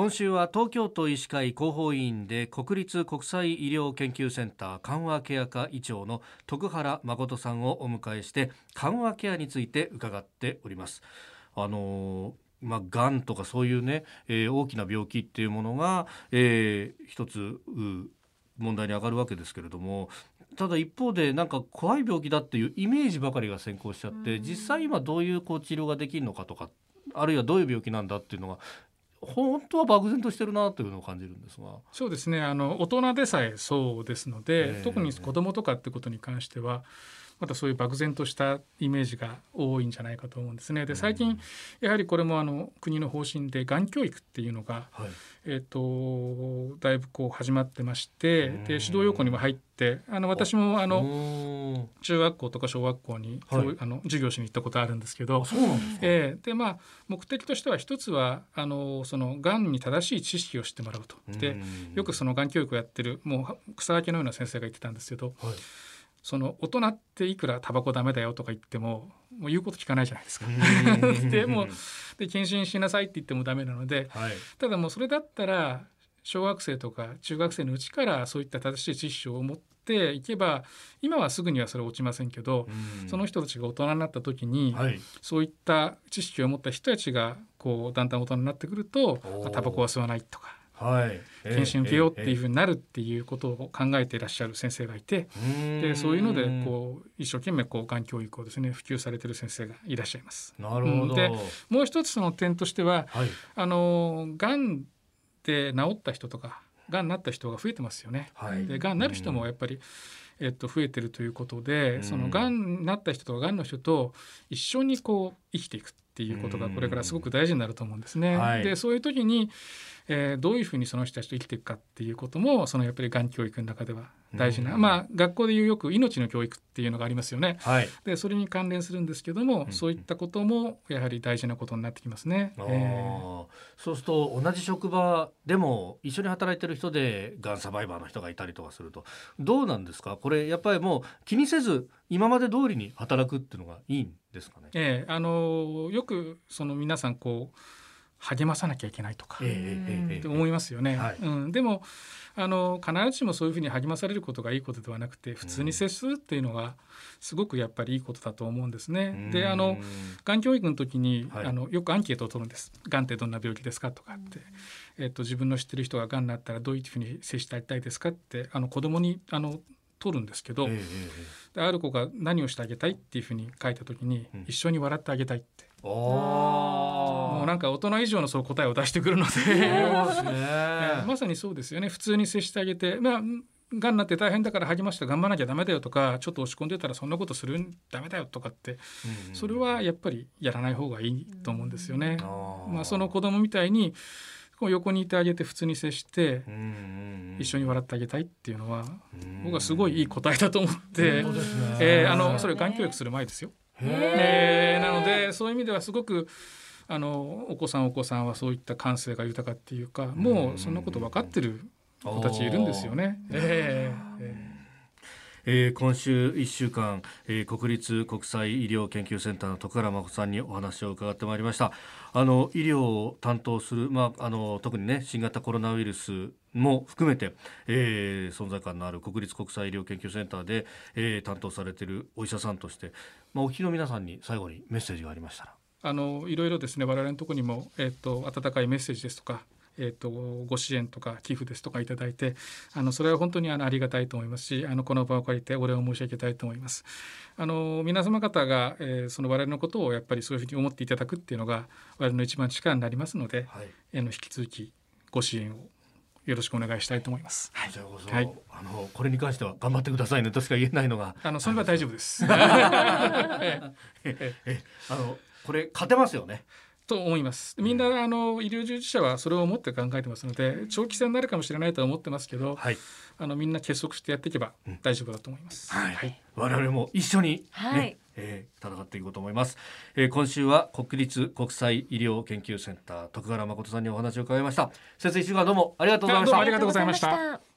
今週は東京都医師会広報委員で国立国際医療研究センター緩和ケア科医長の徳原誠さんをお迎えして緩和ケアについて伺っております。あのまあ、がんとかそういうね、えー、大きな病気っていうものが、えー、一つ問題に上がるわけですけれどもただ一方でなんか怖い病気だっていうイメージばかりが先行しちゃって実際今どういうこう治療ができるのかとかあるいはどういう病気なんだっていうのが本当は漠然としてるなというのを感じるんですが。そうですね。あの大人でさえそうですので、えー、特に子どもとかってことに関してはまたそういう漠然としたイメージが多いんじゃないかと思うんですね。で最近やはりこれもあの国の方針でがん教育っていうのが、はい、えーと、だいぶこう始まってましてで指導要項にも入ってあの私もあの中学校とか小学校に、はい、あの授業しに行ったことあるんですけどえー、でまあ目的としては一つはあのそのがんに正しい知識を知ってもらうと。でよくそのがん教育をやってるもう草分けのような先生が言ってたんですけど。はいその大人っていくらタバコダメだよとか言ってももう言うこと聞かないじゃないですか。でもで謹慎しなさいって言ってもダメなので、はい、ただもうそれだったら小学生とか中学生のうちからそういった正しい知識を持っていけば今はすぐにはそれ落ちませんけど、その人たちが大人になった時に、はい、そういった知識を持った人たちがこうだんだん大人になってくるとタバコは吸わないとかはい、検診受けようっていうふうになるっていうことを考えていらっしゃる先生がいてでそういうのでこう一生懸命こうがん教育をですね普及されてる先生がいらっしゃいます。なるほど、でもう一つその点としては、はい、あのがんで治った人とかがんになった人が増えてますよね。はい、でがんになる人もやっぱり、えっと、増えてるということでそのがんになった人とかがんの人と一緒にこう生きていくっていうことがこれからすごく大事になると思うんですね。はい、でそういう時にえー、どういうふうにその人たちと生きていくかっていうこともそのやっぱりがん教育の中では大事な、うん、まあ学校でいうよく命の教育っていうのがありますよね。はい、でそれに関連するんですけども、うん、そういったこともやはり大事なことになってきますね。えー、そうすると同じ職場でも一緒に働いてる人でがんサバイバーの人がいたりとかするとどうなんですか？これやっぱりもう気にせず今まで通りに働くっていうのがいいんですかね？えー、あのよくその皆さんこう励まさなきゃいけないとか、って思いますよね。はい、うん、でもあの必ずしもそういうふうに励まされることがいいことではなくて普通に接するっていうのがすごくやっぱりいいことだと思うんですね。であのがん教育の時に、はい、あのよくアンケートを取るんです。がんってどんな病気ですかとかって、えっと、自分の知ってる人ががんになったらどういうふうに接してあげたいですかってあの子供にあの取るんですけど、である子が何をしてあげたいっていうふうに書いた時に、うん、一緒に笑ってあげたいって。もうなんか大人以上のそう答えを出してくるので。まさにそうですよね。普通に接してあげてまあがんなって大変だから励まして頑張らなきゃダメだよとかちょっと落ち込んでたらそんなことするダメだよとかって、うん、それはやっぱりやらない方がいいと思うんですよね。うん、まあ、その子供みたいにこう横にいてあげて普通に接して一緒に笑ってあげたいっていうのは僕はすごいいい答えだと思って、えー、あのそれがん教育する前ですよ。えー、なのでそういう意味ではすごくあのお子さんお子さんはそういった感性が豊かっていうかもうそんなこと分かってる子たちいるんですよね。えー、えーえー、今週1週間、えー、国立国際医療研究センターの徳原誠さんにお話を伺ってまいりましたあの医療を担当する、まあ、あの特にね新型コロナウイルスも含めて、えー、存在感のある国立国際医療研究センターで、えー、担当されているお医者さんとして、まあ、お聞きの皆さんに最後にメッセージがありましたら。あのいろいろですね我々のところにも、えーと、温かいメッセージですとかえーと、ご支援とか寄付ですとかいただいてあのそれは本当にあのありがたいと思いますしあのこの場を借りてお礼を申し上げたいと思います。あの皆様方が、えー、その我々のことをやっぱりそういうふうに思っていただくっていうのが我々の一番力になりますので、はい、あの引き続きご支援をよろしくお願いしたいと思います。はい、はい、あのこれに関しては頑張ってくださいねとしか言えないのが、あのそれは大丈夫です。ええあのこれ勝てますよね。と思います。みんなあの医療従事者はそれを思って考えてますので、長期戦になるかもしれないとは思ってますけど、はい、あのみんな結束してやっていけば大丈夫だと思います。はい、はい、我々も一緒にね、はい、えー、戦っていこうと思います、えー、今週は国立国際医療研究センター徳原誠さんにお話を伺いました。先生一週間どうもありがとうございました。ありがとうございました。